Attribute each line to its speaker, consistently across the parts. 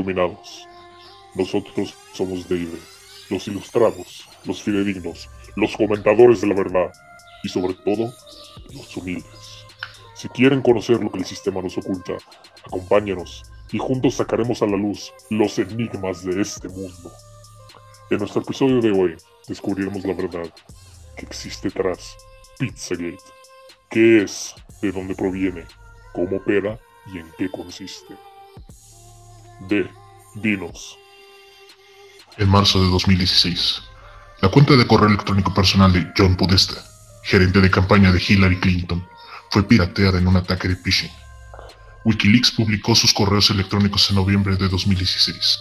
Speaker 1: Iluminados. Nosotros somos Deide, los ilustrados, los fidedignos, los comentadores de la verdad y sobre todo los humildes. Si quieren conocer lo que el sistema nos oculta, acompáñanos y juntos sacaremos a la luz los enigmas de este mundo. En nuestro episodio de hoy descubriremos la verdad que existe tras Pizzagate. ¿Qué es? ¿De dónde proviene? ¿Cómo opera? ¿Y en qué consiste? D. Dinos.
Speaker 2: En marzo de 2016, la cuenta de correo electrónico personal de John Podesta, gerente de campaña de Hillary Clinton, fue pirateada en un ataque de phishing. Wikileaks publicó sus correos electrónicos en noviembre de 2016.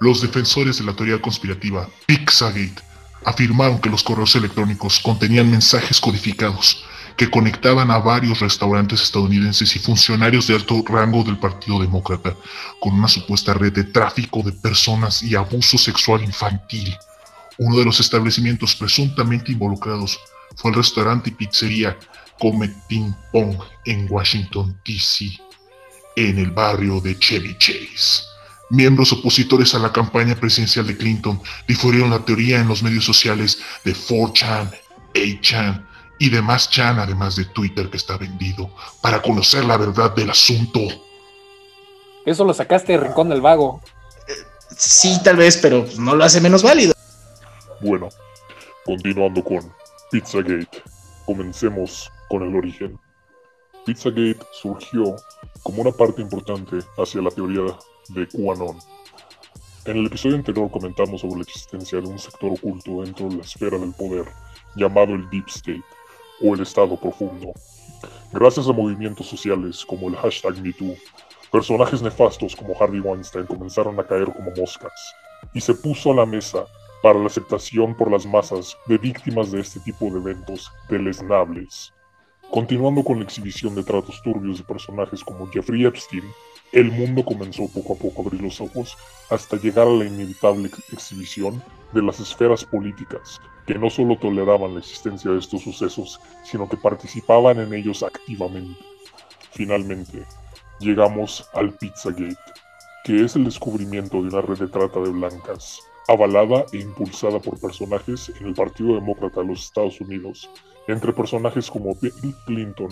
Speaker 2: Los defensores de la teoría conspirativa Pizzagate afirmaron que los correos electrónicos contenían mensajes codificados que conectaban a varios restaurantes estadounidenses y funcionarios de alto rango del Partido Demócrata con una supuesta red de tráfico de personas y abuso sexual infantil. Uno de los establecimientos presuntamente involucrados fue el restaurante y pizzería Comet Ping Pong en Washington, D.C., en el barrio de Chevy Chase. Miembros opositores a la campaña presidencial de Clinton difundieron la teoría en los medios sociales de 4chan, 8chan y demás chan, además de Twitter que está vendido, para conocer la verdad del asunto.
Speaker 3: Eso lo sacaste de Rincón del Vago.
Speaker 4: Sí, tal vez, pero no lo hace menos válido.
Speaker 1: Bueno, continuando con Pizzagate, comencemos con el origen. Pizzagate surgió como una parte importante hacia la teoría de QAnon. En el episodio anterior comentamos sobre la existencia de un sector oculto dentro de la esfera del poder llamado el Deep State o el Estado Profundo. Gracias a movimientos sociales como el hashtag MeToo, personajes nefastos como Harvey Weinstein comenzaron a caer como moscas y se puso a la mesa para la aceptación por las masas de víctimas de este tipo de eventos deleznables. Continuando con la exhibición de tratos turbios de personajes como Jeffrey Epstein, el mundo comenzó poco a poco a abrir los ojos hasta llegar a la inevitable exhibición de las esferas políticas, que no solo toleraban la existencia de estos sucesos, sino que participaban en ellos activamente. Finalmente, llegamos al Pizzagate, que es el descubrimiento de una red de trata de blancas, avalada e impulsada por personajes en el Partido Demócrata de los Estados Unidos, entre personajes como Bill Clinton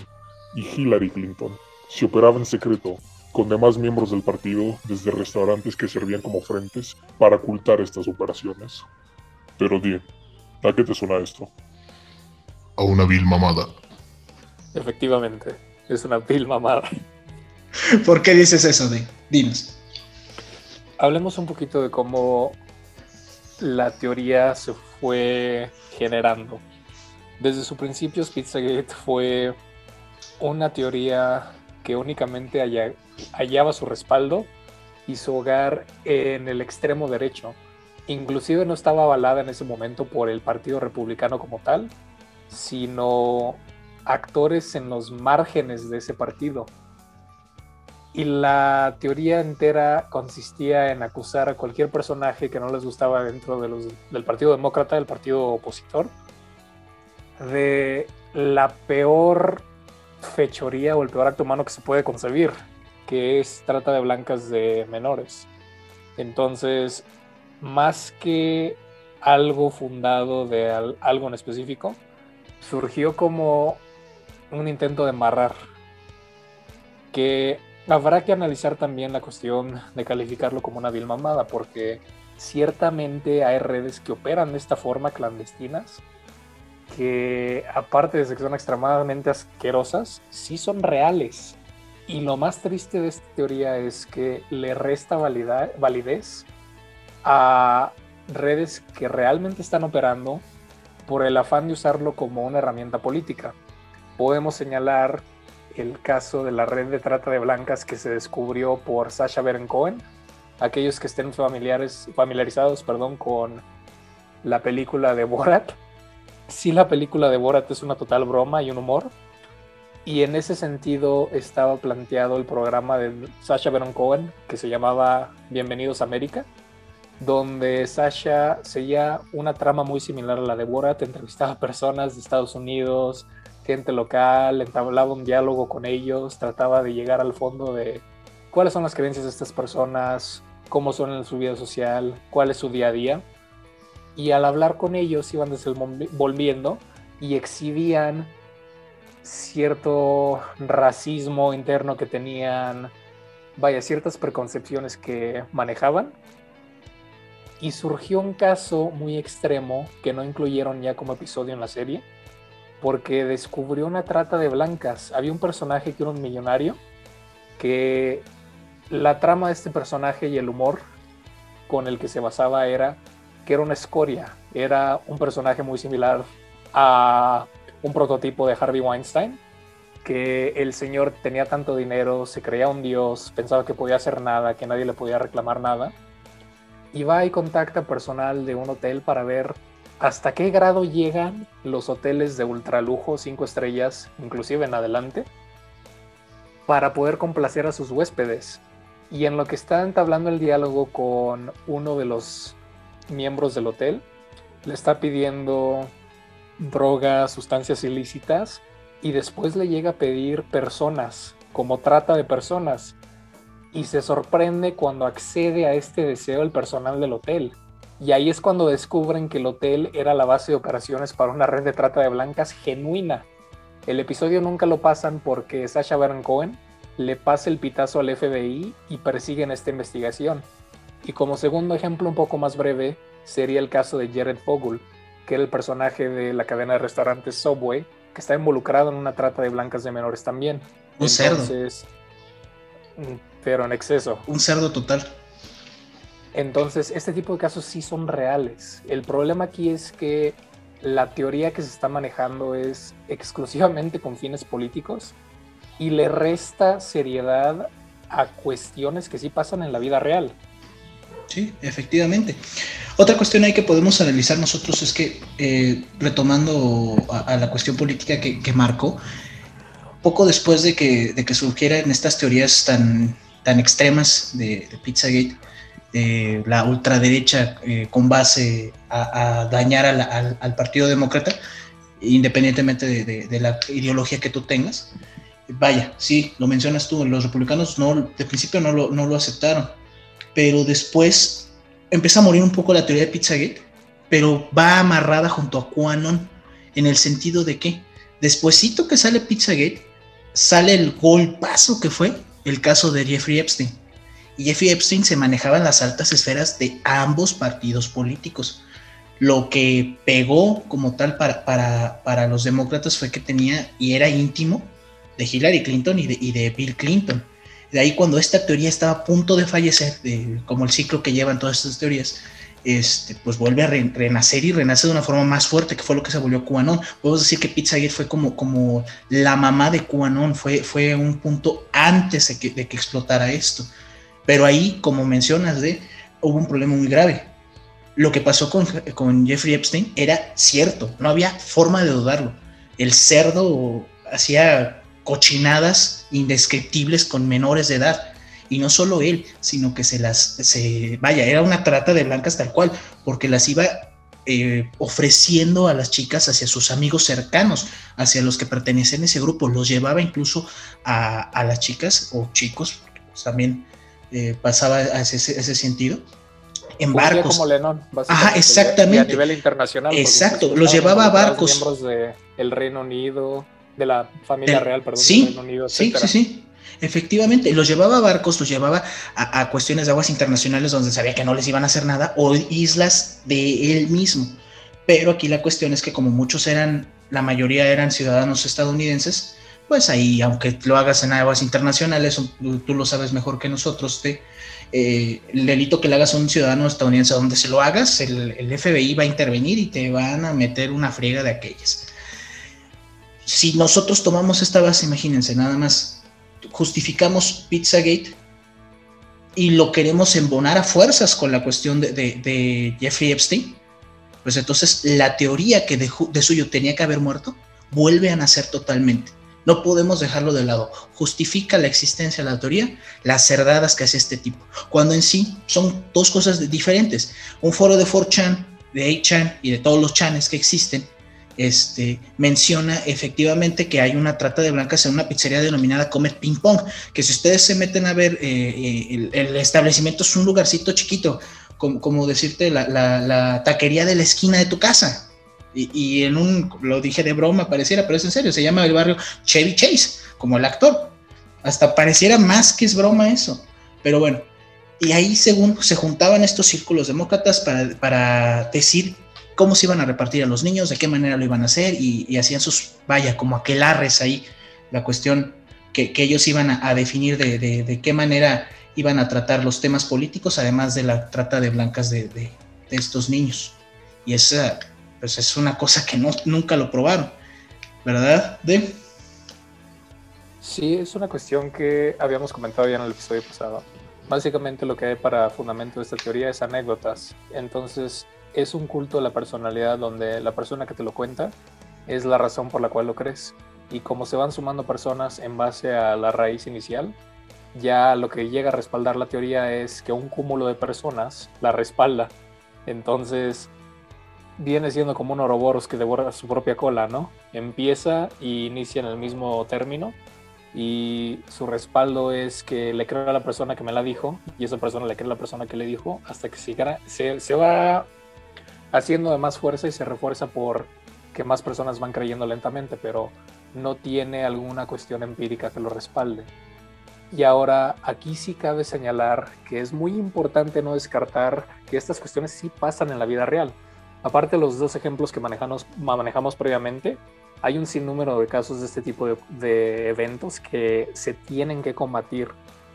Speaker 1: y Hillary Clinton. Se operaba en secreto con demás miembros del partido desde restaurantes que servían como frentes para ocultar estas operaciones. Pero di, ¿a qué te suena esto?
Speaker 2: A una vil mamada.
Speaker 3: Efectivamente, es una vil mamada.
Speaker 4: ¿Por qué dices eso, de? Dinos.
Speaker 3: Hablemos un poquito de cómo la teoría se fue generando. Desde su principio, Pizzagate fue una teoría que únicamente hallaba su respaldo y su hogar en el extremo derecho. Inclusive no estaba avalada en ese momento por el Partido Republicano como tal, sino actores en los márgenes de ese partido. Y la teoría entera consistía en acusar a cualquier personaje que no les gustaba dentro del Partido Demócrata, del partido opositor, de la peor fechoría o el peor acto humano que se puede concebir, que es trata de blancas de menores. Entonces, más que algo fundado de algo en específico, surgió como un intento de amarrar, que habrá que analizar también la cuestión de calificarlo como una vil mamada, porque ciertamente hay redes que operan de esta forma clandestinas que aparte de que son extremadamente asquerosas, sí son reales. Y lo más triste de esta teoría es que le resta validez a redes que realmente están operando por el afán de usarlo como una herramienta política. Podemos señalar el caso de la red de trata de blancas que se descubrió por Sasha Baron Cohen. Aquellos que estén familiarizados perdón, con la película de Borat, sí la película de Borat es una total broma y un humor. Y en ese sentido estaba planteado el programa de Sasha Baron Cohen que se llamaba Bienvenidos a América, donde Sasha seguía una trama muy similar a la de Borat, entrevistaba personas de Estados Unidos, gente local, entablaba un diálogo con ellos, trataba de llegar al fondo de cuáles son las creencias de estas personas, cómo son en su vida social, cuál es su día a día. Y al hablar con ellos iban desenvolviendo y exhibían cierto racismo interno que tenían, vaya, ciertas preconcepciones que manejaban. Y surgió un caso muy extremo que no incluyeron ya como episodio en la serie, porque descubrió una trata de blancas. Había un personaje que era un millonario, que la trama de este personaje y el humor con el que se basaba era que era una escoria, era un personaje muy similar a un prototipo de Harvey Weinstein, que el señor tenía tanto dinero, se creía un dios, pensaba que podía hacer nada, que nadie le podía reclamar nada, y va y contacta personal de un hotel para ver hasta qué grado llegan los hoteles de ultralujo, cinco estrellas, inclusive en adelante, para poder complacer a sus huéspedes. Y en lo que está entablando el diálogo con uno de los miembros del hotel, le está pidiendo drogas, sustancias ilícitas, y después le llega a pedir personas, como trata de personas. Y se sorprende cuando accede a este deseo el personal del hotel. Y ahí es cuando descubren que el hotel era la base de operaciones para una red de trata de blancas genuina. El episodio nunca lo pasan porque Sasha Baron Cohen le pasa el pitazo al FBI y persiguen esta investigación. Y como segundo ejemplo un poco más breve sería el caso de Jared Fogel, que era el personaje de la cadena de restaurantes Subway, que está involucrado en una trata de blancas de menores también.
Speaker 4: Un cerdo.
Speaker 3: Mm, pero en exceso.
Speaker 4: Un cerdo total.
Speaker 3: Entonces, este tipo de casos sí son reales. El problema aquí es que la teoría que se está manejando es exclusivamente con fines políticos y le resta seriedad a cuestiones que sí pasan en la vida real.
Speaker 4: Sí, efectivamente. Otra cuestión ahí que podemos analizar nosotros es que, eh, retomando a, la cuestión política que, marcó, poco después de que, de que surgieran estas teorías tan, tan extremas de, Pizzagate, de la ultraderecha eh, con base a, dañar al, Partido Demócrata, independientemente de, de, la ideología que tú tengas. Vaya, sí, lo mencionas tú, los republicanos no, de principio no lo, no lo aceptaron pero después empieza a morir un poco la teoría de Pizzagate, pero va amarrada junto a QAnon en el sentido de que despuésito que sale Pizzagate, sale el golpazo que fue el caso de Jeffrey Epstein. Jeffrey Epstein se manejaba en las altas esferas de ambos partidos políticos. Lo que pegó como tal para, para, para los demócratas fue que tenía y era íntimo de Hillary Clinton y de Bill Clinton. De ahí cuando esta teoría estaba a punto de fallecer, como el ciclo que llevan todas estas teorías, este, pues vuelve a renacer y renace de una forma más fuerte, que fue lo que se volvió QAnon. Podemos decir que Pizzagate fue como, como la mamá de QAnon, fue, fue un punto antes de que, de que explotara esto. Pero ahí, como mencionas, de, hubo un problema muy grave. Lo que pasó con, con Jeffrey Epstein era cierto, no había forma de dudarlo. El cerdo hacía cochinadas indescriptibles con menores de edad. Y no solo él, sino que se las, se, vaya, era una trata de blancas tal cual, porque las iba eh, ofreciendo a las chicas hacia sus amigos cercanos, hacia los que pertenecen a ese grupo. Los llevaba incluso a, las chicas o chicos, pues, también eh, pasaba a ese, ese sentido en barcos.
Speaker 3: como Lennon,
Speaker 4: Ajá, exactamente.
Speaker 3: a nivel internacional.
Speaker 4: Exacto, los llevaba a barcos.
Speaker 3: Miembros del Reino Unido, de la familia real, perdón,
Speaker 4: sí, sí, sí, sí. Efectivamente, los llevaba a barcos, los llevaba a, cuestiones de aguas internacionales donde sabía que no les iban a hacer nada, o islas de él mismo. Pero aquí la cuestión es que como muchos eran, la mayoría eran ciudadanos estadounidenses, pues ahí, aunque lo hagas en aguas internacionales, tú lo sabes mejor que nosotros, te, eh, el delito que le hagas a un ciudadano estadounidense donde se lo hagas, el, el FBI va a intervenir y te van a meter una friega de aquellas si nosotros tomamos esta base, imagínense, nada más justificamos Pizzagate y lo queremos embonar a fuerzas con la cuestión de, Jeffrey Epstein, pues entonces la teoría que de, de, suyo tenía que haber muerto vuelve a nacer totalmente. No podemos dejarlo de lado. Justifica la existencia de la teoría, las cerdadas que hace este tipo, cuando en sí son dos cosas diferentes. Un foro de 4chan, de 8chan y de todos los chanes que existen este, menciona efectivamente que hay una trata de blancas en una pizzería denominada Comet Ping Pong, que si ustedes se meten a ver, eh, eh, el, establecimiento es un lugarcito chiquito, como, decirte, la, taquería de la esquina de tu casa. Y, en un, lo dije de broma, pareciera, pero es en serio, se llama el barrio Chevy Chase, como el actor. Hasta pareciera más que es broma eso. Pero bueno, y ahí según se juntaban estos círculos demócratas para, para decir cómo se iban a repartir a los niños, de qué manera lo iban a hacer y, hacían sus, vaya, como aquelarres ahí, la cuestión que, ellos iban a, definir de, qué manera iban a tratar los temas políticos, además de la trata de blancas de, estos niños. Y esa, pues es una cosa que no, nunca lo probaron, ¿verdad? De...
Speaker 3: Sí, es una cuestión que habíamos comentado ya en el episodio pasado. Básicamente lo que hay para fundamento de esta teoría es anécdotas. Entonces, es un culto de la personalidad donde la persona que te lo cuenta es la razón por la cual lo crees. Y como se van sumando personas en base a la raíz inicial, ya lo que llega a respaldar la teoría es que un cúmulo de personas la respalda. Entonces viene siendo como un oroboros que devora su propia cola, ¿no? Empieza y inicia en el mismo término y su respaldo es que le creo a la persona que me la dijo y esa persona le cree a la persona que le dijo hasta que se, se va haciendo de más fuerza y se refuerza por que más personas van creyendo lentamente, pero no tiene alguna cuestión empírica que lo respalde. Y ahora aquí sí cabe señalar que es muy importante no descartar que estas cuestiones sí pasan en la vida real. Aparte de los dos ejemplos que manejamos, previamente, hay un sinnúmero de casos de este tipo de, de eventos que se tienen que combatir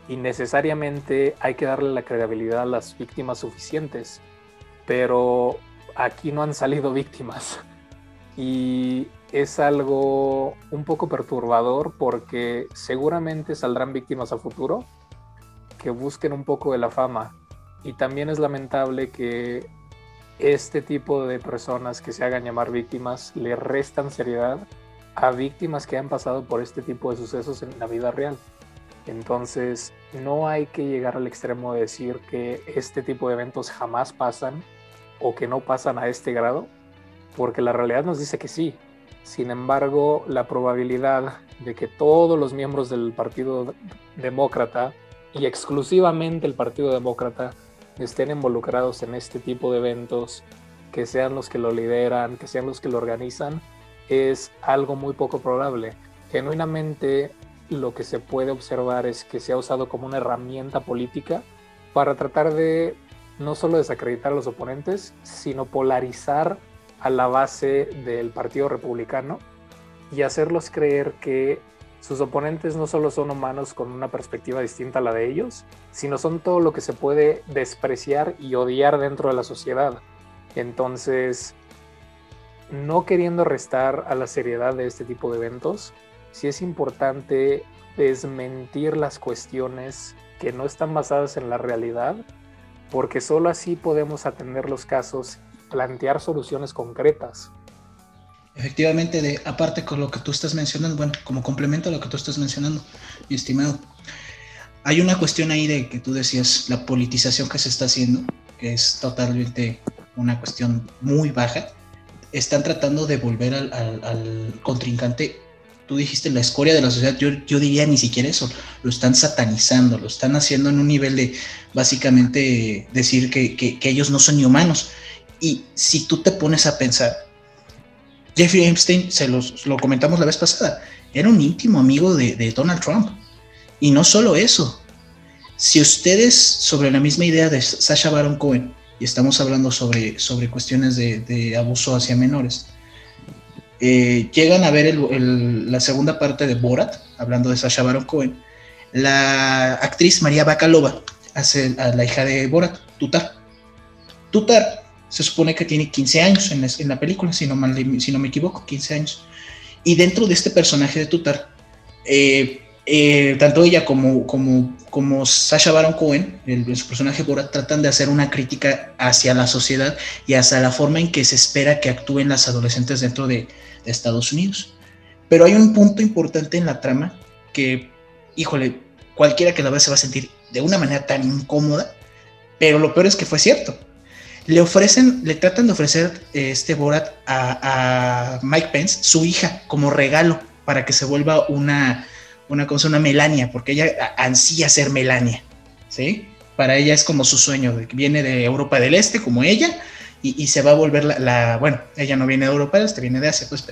Speaker 3: y necesariamente hay que darle la credibilidad a las víctimas suficientes. Pero aquí no han salido víctimas. Y es algo un poco perturbador porque seguramente saldrán víctimas a futuro que busquen un poco de la fama. Y también es lamentable que este tipo de personas que se hagan llamar víctimas le restan seriedad a víctimas que han pasado por este tipo de sucesos en la vida real. Entonces, no hay que llegar al extremo de decir que este tipo de eventos jamás pasan o que no pasan a este grado, porque la realidad nos dice que sí. Sin embargo, la probabilidad de que todos los miembros del Partido Demócrata y exclusivamente el Partido Demócrata estén involucrados en este tipo de eventos, que sean los que lo lideran, que sean los que lo organizan, es algo muy poco probable. Genuinamente lo que se puede observar es que se ha usado como una herramienta política para tratar de no solo desacreditar a los oponentes, sino polarizar a la base del Partido Republicano y hacerlos creer que sus oponentes no solo son humanos con una perspectiva distinta a la de ellos, sino son todo lo que se puede despreciar y odiar dentro de la sociedad. Entonces, no queriendo restar a la seriedad de este tipo de eventos, sí es importante desmentir las cuestiones que no están basadas en la realidad porque solo así podemos atender los casos plantear soluciones concretas.
Speaker 4: Efectivamente, de, aparte con lo que tú estás mencionando, bueno, como complemento a lo que tú estás mencionando, mi estimado, hay una cuestión ahí de que tú decías, la politización que se está haciendo, que es totalmente una cuestión muy baja. Están tratando de volver al contrincante tú dijiste la escoria de la sociedad, yo, yo diría ni siquiera eso, lo están satanizando, lo están haciendo en un nivel de básicamente decir que, ellos no son ni humanos. Y si tú te pones a pensar, Jeffrey Epstein, se los, lo comentamos la vez pasada, era un íntimo amigo de, Donald Trump. Y no solo eso, si ustedes sobre la misma idea de Sasha Baron Cohen, y estamos hablando sobre, sobre cuestiones de, de abuso hacia menores, eh, llegan a ver la segunda parte de Borat, hablando de Sasha Baron Cohen, la actriz María Bakalova hace a la hija de Borat, Tutar. Tutar se supone que tiene 15 años en la, película, si no, si no me equivoco, 15 años. Y dentro de este personaje de Tutar, eh, eh, tanto ella como, como, Sasha Baron Cohen, el, su personaje Borat, tratan de hacer una crítica hacia la sociedad y hacia la forma en que se espera que actúen las adolescentes dentro de, Estados Unidos. Pero hay un punto importante en la trama que, híjole, cualquiera que la vea se va a sentir de una manera tan incómoda, pero lo peor es que fue cierto. le ofrecen, le tratan de ofrecer eh, este Borat a, Mike Pence, su hija, como regalo para que se vuelva una, una cosa, una Melania, porque ella ansía ser Melania, ¿sí? Para ella es como su sueño, viene de Europa del Este, como ella, y, se va a volver la, bueno, ella no viene de Europa del Este, viene de Asia, pues,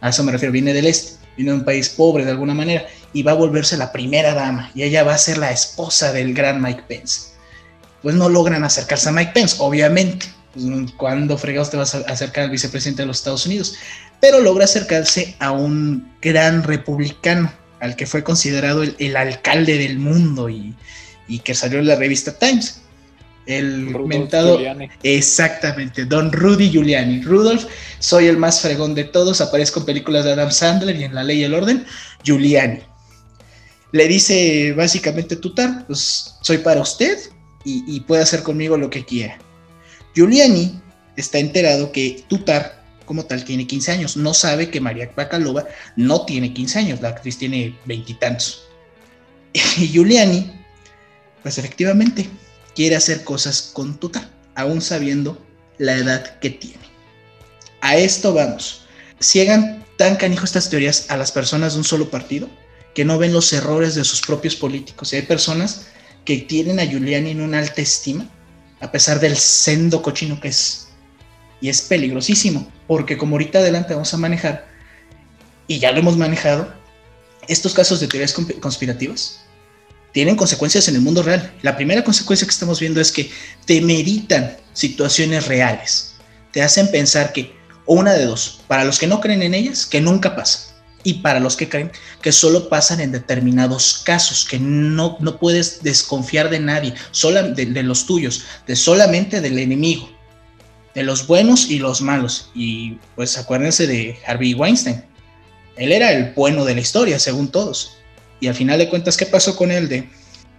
Speaker 4: a eso me refiero, viene del Este, viene de un país pobre de alguna manera, y va a volverse la primera dama, y ella va a ser la esposa del gran Mike Pence pues no logran acercarse a Mike Pence, obviamente. Pues, ¿Cuándo fregados te vas a acercar al vicepresidente de los Estados Unidos? Pero logra acercarse a un gran republicano, al que fue considerado el, alcalde del mundo y, que salió en la revista Times. El mentado. Exactamente, Don Rudy Giuliani. Rudolf, soy el más fregón de todos, aparezco en películas de Adam Sandler y en La Ley y el Orden. Giuliani. Le dice básicamente Tutar, pues soy para usted, y, puede hacer conmigo lo que quiera. Giuliani está enterado que Tutar, como tal, tiene 15 años. No sabe que María Bakalova no tiene 15 años, la actriz tiene veintitantos. Y Giuliani, pues efectivamente, quiere hacer cosas con Tutar, aún sabiendo la edad que tiene. A esto vamos. Ciegan tan canijo estas teorías a las personas de un solo partido que no ven los errores de sus propios políticos. Y hay personas que tienen a Giuliani en una alta estima, a pesar del sendo cochino que es. Y es peligrosísimo, porque como ahorita adelante vamos a manejar, y ya lo hemos manejado, estos casos de teorías conspirativas tienen consecuencias en el mundo real. La primera consecuencia que estamos viendo es que te meritan situaciones reales. Te hacen pensar que, una de dos, para los que no creen en ellas, que nunca pasa y para los que creen que solo pasan en determinados casos, que no, no puedes desconfiar de nadie, sola, de, los tuyos, de solamente del enemigo, de los buenos y los malos. Y pues acuérdense de Harvey Weinstein. Él era el bueno de la historia, según todos. Y al final de cuentas, ¿qué pasó con él? De...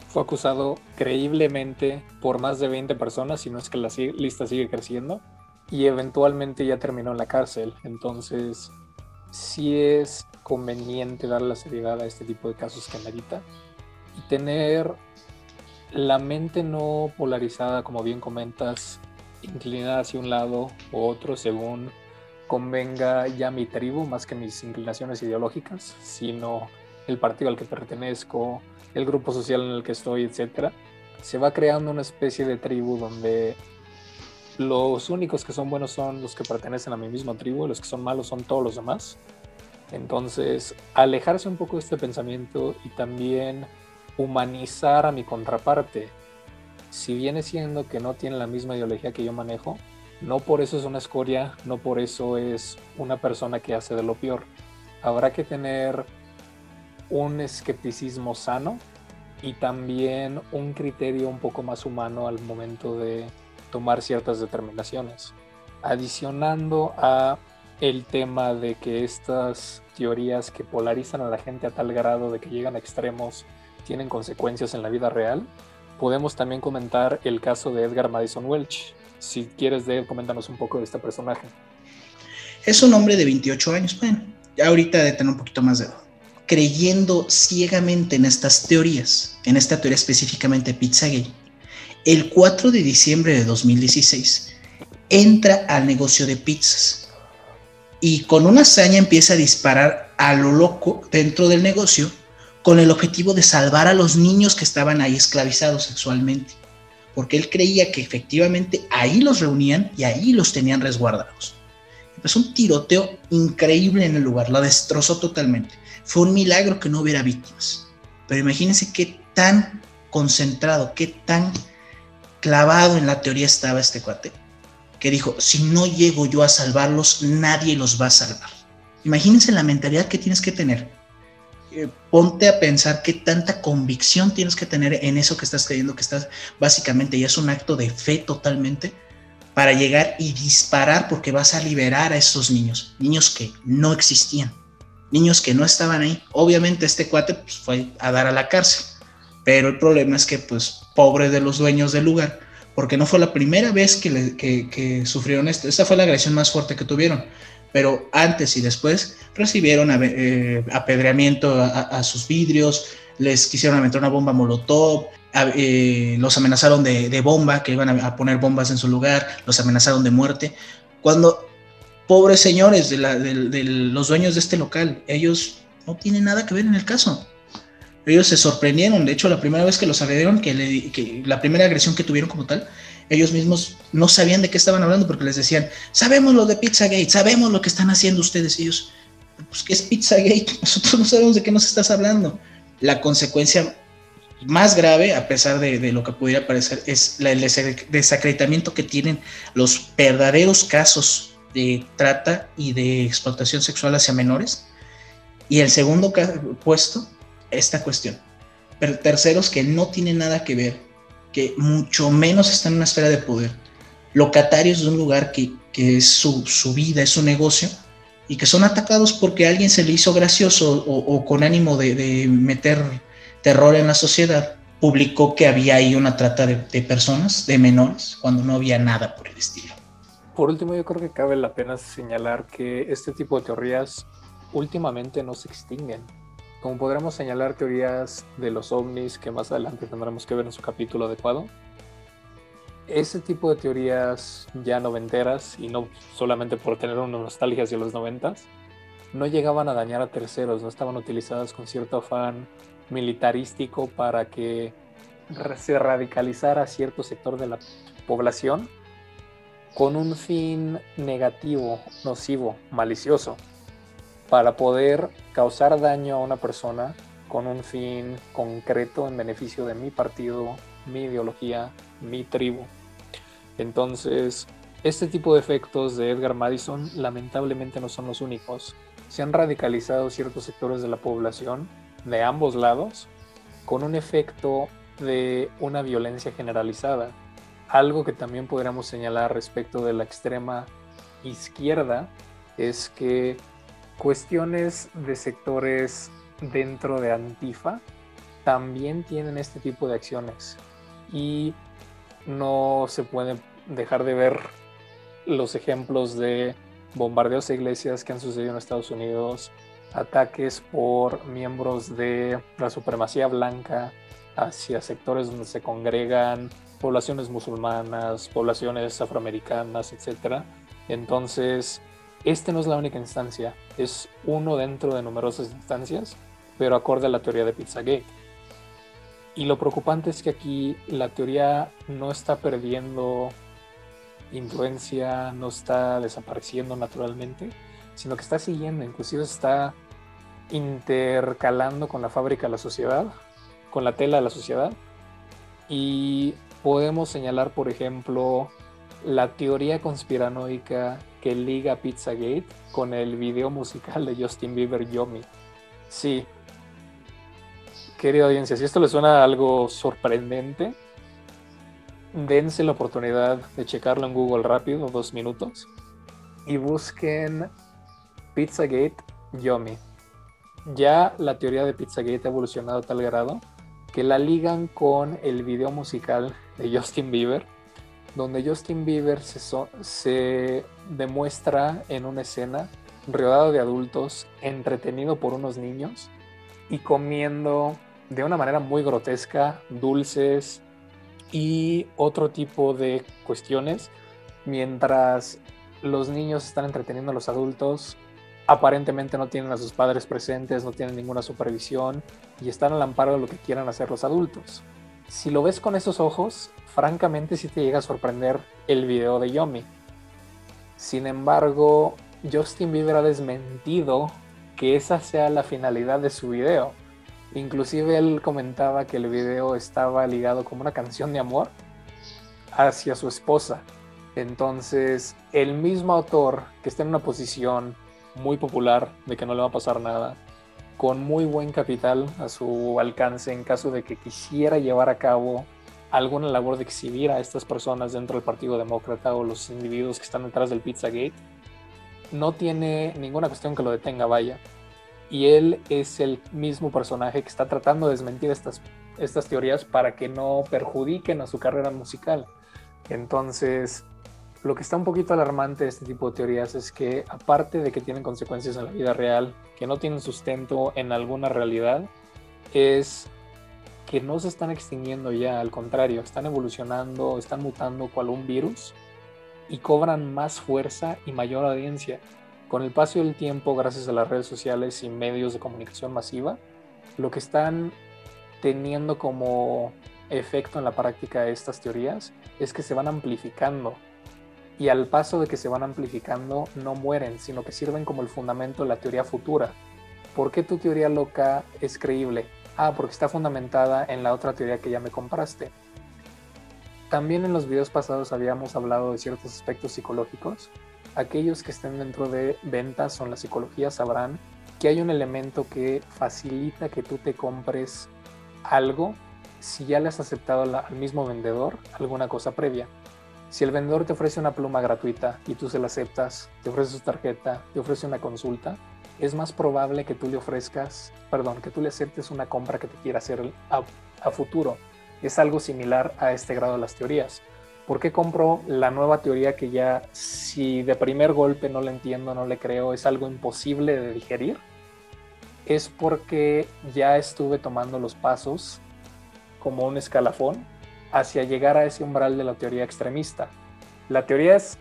Speaker 3: Fue acusado creíblemente por más de 20 personas, si no es que la lista sigue creciendo, y eventualmente ya terminó en la cárcel. Entonces, sí es conveniente dar la seriedad a este tipo de casos que amerita y tener la mente no polarizada, como bien comentas, inclinada hacia un lado u otro según convenga ya mi tribu más que mis inclinaciones ideológicas, sino el partido al que pertenezco, el grupo social en el que estoy, etc. Se va creando una especie de tribu donde los únicos que son buenos son los que pertenecen a mi misma tribu, y los que son malos son todos los demás. Entonces, alejarse un poco de este pensamiento y también humanizar a mi contraparte, si viene siendo que no tiene la misma ideología que yo manejo, no por eso es una escoria, no por eso es una persona que hace de lo peor. Habrá que tener un escepticismo sano y también un criterio un poco más humano al momento de tomar ciertas determinaciones. Adicionando a el tema de que estas teorías que polarizan a la gente a tal grado de que llegan a extremos tienen consecuencias en la vida real, podemos también comentar el caso de Edgar Madison Welch. Si quieres de él, coméntanos un poco de este personaje.
Speaker 4: Es un hombre de 28 años, bueno, ya ahorita de tener un poquito más de edad, creyendo ciegamente en estas teorías, en esta teoría específicamente Pizzagate. El 4 de diciembre de 2016 entra al negocio de pizzas y con una hazaña empieza a disparar a lo loco dentro del negocio con el objetivo de salvar a los niños que estaban ahí esclavizados sexualmente, porque él creía que efectivamente ahí los reunían y ahí los tenían resguardados. Empezó un tiroteo increíble en el lugar, lo destrozó totalmente. Fue un milagro que no hubiera víctimas. Pero imagínense qué tan concentrado, qué tan clavado en la teoría estaba este cuate que dijo, si no llego yo a salvarlos, nadie los va a salvar. Imagínense la mentalidad que tienes que tener. Eh, ponte a pensar qué tanta convicción tienes que tener en eso que estás creyendo, que estás básicamente y es un acto de fe totalmente para llegar y disparar porque vas a liberar a esos niños, niños que no existían, niños que no estaban ahí. Obviamente este cuate pues, fue a dar a la cárcel, pero el problema es que pues pobre de los dueños del lugar, porque no fue la primera vez que, sufrieron esto. Esta fue la agresión más fuerte que tuvieron. Pero antes y después recibieron eh, apedreamiento a, sus vidrios, les quisieron meter una bomba molotov, eh, los amenazaron de, bomba, que iban a, poner bombas en su lugar, los amenazaron de muerte. Cuando, pobres señores de, los dueños de este local, ellos no tienen nada que ver en el caso. Ellos se sorprendieron, de hecho la primera vez que los agredieron, que, que la primera agresión que tuvieron como tal, ellos mismos no sabían de qué estaban hablando porque les decían, sabemos lo de Pizzagate, sabemos lo que están haciendo ustedes. ellos, pues, ¿qué es Pizzagate? Nosotros no sabemos de qué nos estás hablando. La consecuencia más grave, a pesar de, lo que pudiera parecer, es el desacreditamiento que tienen los verdaderos casos de trata y de explotación sexual hacia menores. Y el segundo puesto, esta cuestión. Pero terceros que no tienen nada que ver que mucho menos están en una esfera de poder, locatarios de un lugar que, es su, vida, es su negocio, y que son atacados porque alguien se le hizo gracioso o, con ánimo de, meter terror en la sociedad, publicó que había ahí una trata de, de, personas, de menores, cuando no había nada por el estilo.
Speaker 3: Por último, yo creo que cabe la pena señalar que este tipo de teorías últimamente no se extinguen. Como podremos señalar teorías de los ovnis que más adelante tendremos que ver en su capítulo adecuado, ese tipo de teorías ya noventeras, y no solamente por tener una nostalgia hacia los noventas, no llegaban a dañar a terceros, no estaban utilizadas con cierto afán militarístico para que se radicalizara cierto sector de la población con un fin negativo, nocivo, malicioso para poder causar daño a una persona con un fin concreto en beneficio de mi partido, mi ideología, mi tribu. Entonces, este tipo de efectos de Edgar Madison lamentablemente no son los únicos. Se han radicalizado ciertos sectores de la población de ambos lados con un efecto de una violencia generalizada. Algo que también podríamos señalar respecto de la extrema izquierda es que cuestiones de sectores dentro de Antifa también tienen este tipo de acciones y no se puede dejar de ver los ejemplos de bombardeos a iglesias que han sucedido en Estados Unidos, ataques por miembros de la supremacía blanca hacia sectores donde se congregan poblaciones musulmanas, poblaciones afroamericanas, etc. Entonces, este no es la única instancia, es uno dentro de numerosas instancias, pero acorde a la teoría de Pizzagate. Y lo preocupante es que aquí la teoría no está perdiendo influencia, no está desapareciendo naturalmente, sino que está siguiendo, inclusive está intercalando con la fábrica de la sociedad, con la tela de la sociedad. Y podemos señalar, por ejemplo, la teoría conspiranoica que liga Pizzagate con el video musical de Justin Bieber Yomi. Sí. Querida audiencia, si esto les suena algo sorprendente, dense la oportunidad de checarlo en Google rápido, dos minutos, y busquen Pizzagate Yomi. Ya la teoría de Pizzagate ha evolucionado a tal grado que la ligan con el video musical de Justin Bieber donde Justin Bieber se, demuestra en una escena rodeado de adultos, entretenido por unos niños y comiendo de una manera muy grotesca dulces y otro tipo de cuestiones, mientras los niños están entreteniendo a los adultos, aparentemente no tienen a sus padres presentes, no tienen ninguna supervisión y están al amparo de lo que quieran hacer los adultos. Si lo ves con esos ojos, francamente sí te llega a sorprender el video de Yomi. Sin embargo, Justin Bieber ha desmentido que esa sea la finalidad de su video. Inclusive él comentaba que el video estaba ligado como una canción de amor hacia su esposa. Entonces, el mismo autor que está en una posición muy popular de que no le va a pasar nada, con muy buen capital a su alcance en caso de que quisiera llevar a cabo alguna labor de exhibir a estas personas dentro del Partido Demócrata o los individuos que están detrás del Pizzagate, no tiene ninguna cuestión que lo detenga, vaya. Y él es el mismo personaje que está tratando de desmentir estas, estas teorías para que no perjudiquen a su carrera musical. Entonces, lo que está un poquito alarmante de este tipo de teorías es que, aparte de que tienen consecuencias en la vida real, que no tienen sustento en alguna realidad, es que no se están extinguiendo ya, al contrario, están evolucionando, están mutando cual un virus y cobran más fuerza y mayor audiencia. Con el paso del tiempo, gracias a las redes sociales y medios de comunicación masiva, lo que están teniendo como efecto en la práctica de estas teorías es que se van amplificando. Y al paso de que se van amplificando, no mueren, sino que sirven como el fundamento de la teoría futura. ¿Por qué tu teoría loca es creíble? Ah, porque está fundamentada en la otra teoría que ya me compraste. También en los videos pasados habíamos hablado de ciertos aspectos psicológicos. Aquellos que estén dentro de ventas o en la psicología sabrán que hay un elemento que facilita que tú te compres algo si ya le has aceptado al mismo vendedor alguna cosa previa. Si el vendedor te ofrece una pluma gratuita y tú se la aceptas, te ofrece su tarjeta, te ofrece una consulta, es más probable que tú le ofrezcas, perdón, que tú le aceptes una compra que te quiera hacer a, futuro. Es algo similar a este grado de las teorías. ¿Por qué compro la nueva teoría que ya, si de primer golpe no la entiendo, no le creo, es algo imposible de digerir? Es porque ya estuve tomando los pasos como un escalafón hacia llegar a ese umbral de la teoría extremista. La teoría es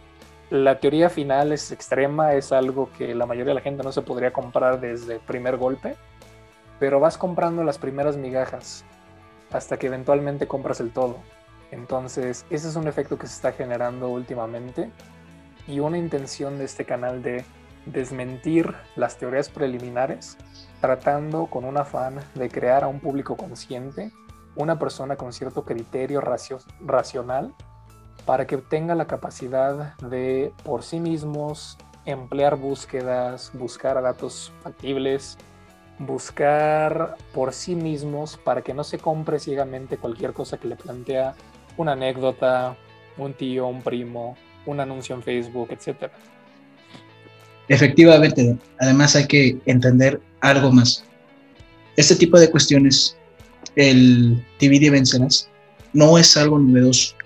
Speaker 3: la teoría final es extrema, es algo que la mayoría de la gente no se podría comprar desde primer golpe, pero vas comprando las primeras migajas hasta que eventualmente compras el todo. Entonces, ese es un efecto que se está generando últimamente y una intención de este canal de desmentir las teorías preliminares, tratando con un afán de crear a un público consciente, una persona con cierto criterio racional para que tenga la capacidad de por sí mismos emplear búsquedas, buscar datos factibles, buscar por sí mismos para que no se compre ciegamente cualquier cosa que le plantea una anécdota, un tío, un primo, un anuncio en Facebook, etc.
Speaker 4: Efectivamente, además hay que entender algo más. Este tipo de cuestiones, el divide y vencerás, no es algo novedoso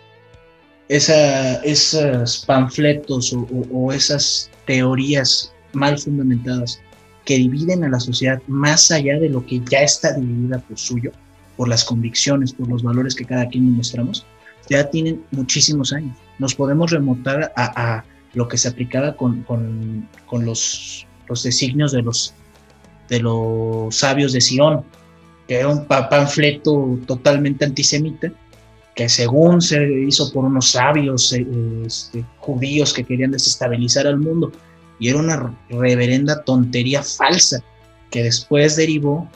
Speaker 4: esa, esos panfletos o, esas teorías mal fundamentadas que dividen a la sociedad más allá de lo que ya está dividida por suyo, por las convicciones, por los valores que cada quien mostramos, ya tienen muchísimos años. Nos podemos remontar a, lo que se aplicaba con, con, los, los, designios de los, de los sabios de Sion, que era un panfleto totalmente antisemita, que según se hizo por unos sabios eh, este, judíos que querían desestabilizar al mundo, y era una reverenda tontería falsa que después derivó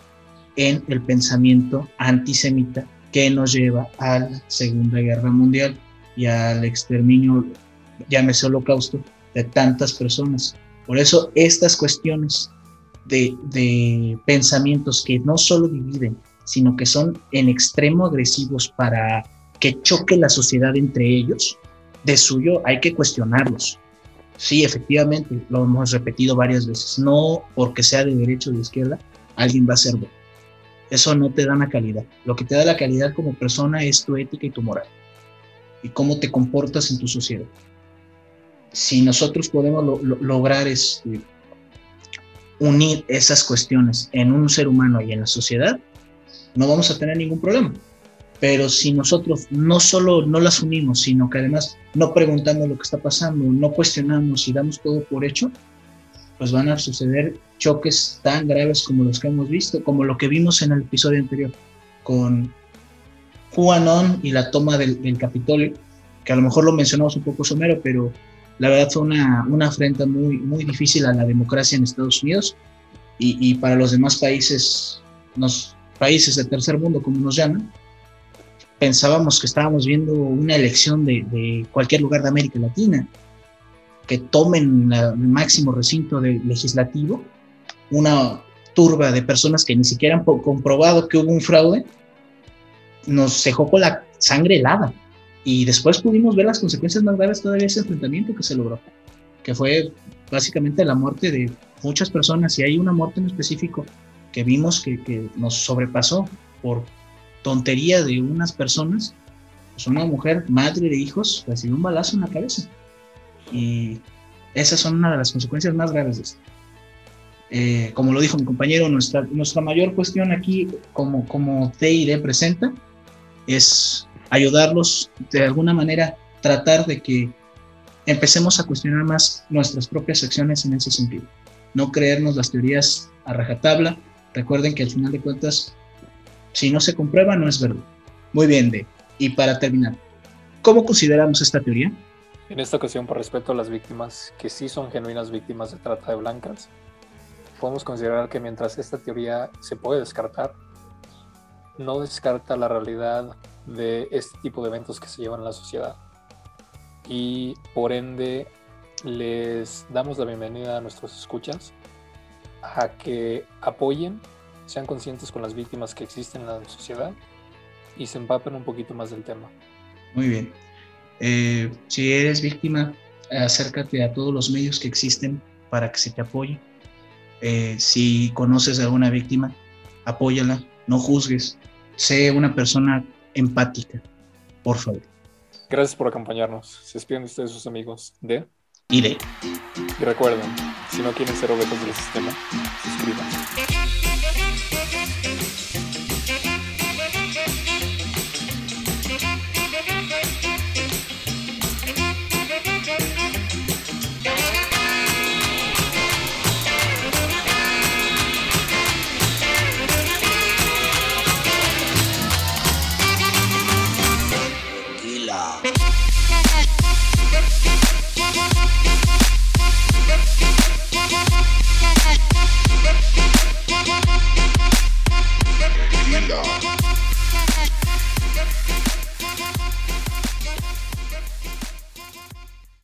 Speaker 4: en el pensamiento antisemita que nos lleva a la Segunda Guerra Mundial y al exterminio, llámese holocausto, de tantas personas. Por eso estas cuestiones de, de pensamientos que no solo dividen, sino que son en extremo agresivos para que choque la sociedad entre ellos, de suyo hay que cuestionarlos. Sí, efectivamente, lo hemos repetido varias veces. No porque sea de derecha o de izquierda, alguien va a ser bueno. Eso no te da una calidad. Lo que te da la calidad como persona es tu ética y tu moral. Y cómo te comportas en tu sociedad. Si nosotros podemos lograr este, unir esas cuestiones en un ser humano y en la sociedad, no vamos a tener ningún problema. Pero si nosotros no solo no las unimos, sino que además no preguntamos lo que está pasando, no cuestionamos y damos todo por hecho, pues van a suceder choques tan graves como los que hemos visto, como lo que vimos en el episodio anterior con QAnon y la toma del, Capitolio, que a lo mejor lo mencionamos un poco somero, pero la verdad fue una, una afrenta muy, muy difícil a la democracia en Estados Unidos y, y para los demás países, los países del tercer mundo, como nos llaman, pensábamos que estábamos viendo una elección de, cualquier lugar de América Latina, que tomen el máximo recinto legislativo, una turba de personas que ni siquiera han comprobado que hubo un fraude, nos dejó con la sangre helada. Y después pudimos ver las consecuencias más graves todavía de ese enfrentamiento que se logró, que fue básicamente la muerte de muchas personas. Y hay una muerte en específico que vimos que, que nos sobrepasó por tontería de unas personas, pues una mujer, madre de hijos, recibió un balazo en la cabeza. Y esas son una de las consecuencias más graves de esto. eh, como lo dijo mi compañero, nuestra, nuestra mayor cuestión aquí, como, como TID presenta, es ayudarlos de alguna manera, tratar de que empecemos a cuestionar más nuestras propias acciones en ese sentido. No creernos las teorías a rajatabla. Recuerden que al final de cuentas, si no se comprueba, no es verdad. Muy bien, de. Y para terminar, ¿cómo consideramos esta teoría?
Speaker 3: En esta ocasión, por respeto a las víctimas, que sí son genuinas víctimas de trata de blancas, podemos considerar que mientras esta teoría se puede descartar, no descarta la realidad de este tipo de eventos que se llevan en la sociedad. Y por ende, les damos la bienvenida a nuestros escuchas a que apoyen, sean conscientes con las víctimas que existen en la sociedad y se empapen un poquito más del tema.
Speaker 4: Muy bien. Eh, si eres víctima, acércate a todos los medios que existen para que se te apoye. Eh, si conoces a alguna víctima, apóyala, no juzgues, sé una persona empática, por favor.
Speaker 3: Gracias por acompañarnos. Se despiden ustedes sus amigos de
Speaker 4: y de.
Speaker 3: Y recuerden, si no quieren ser ovejas del sistema, suscríbanse.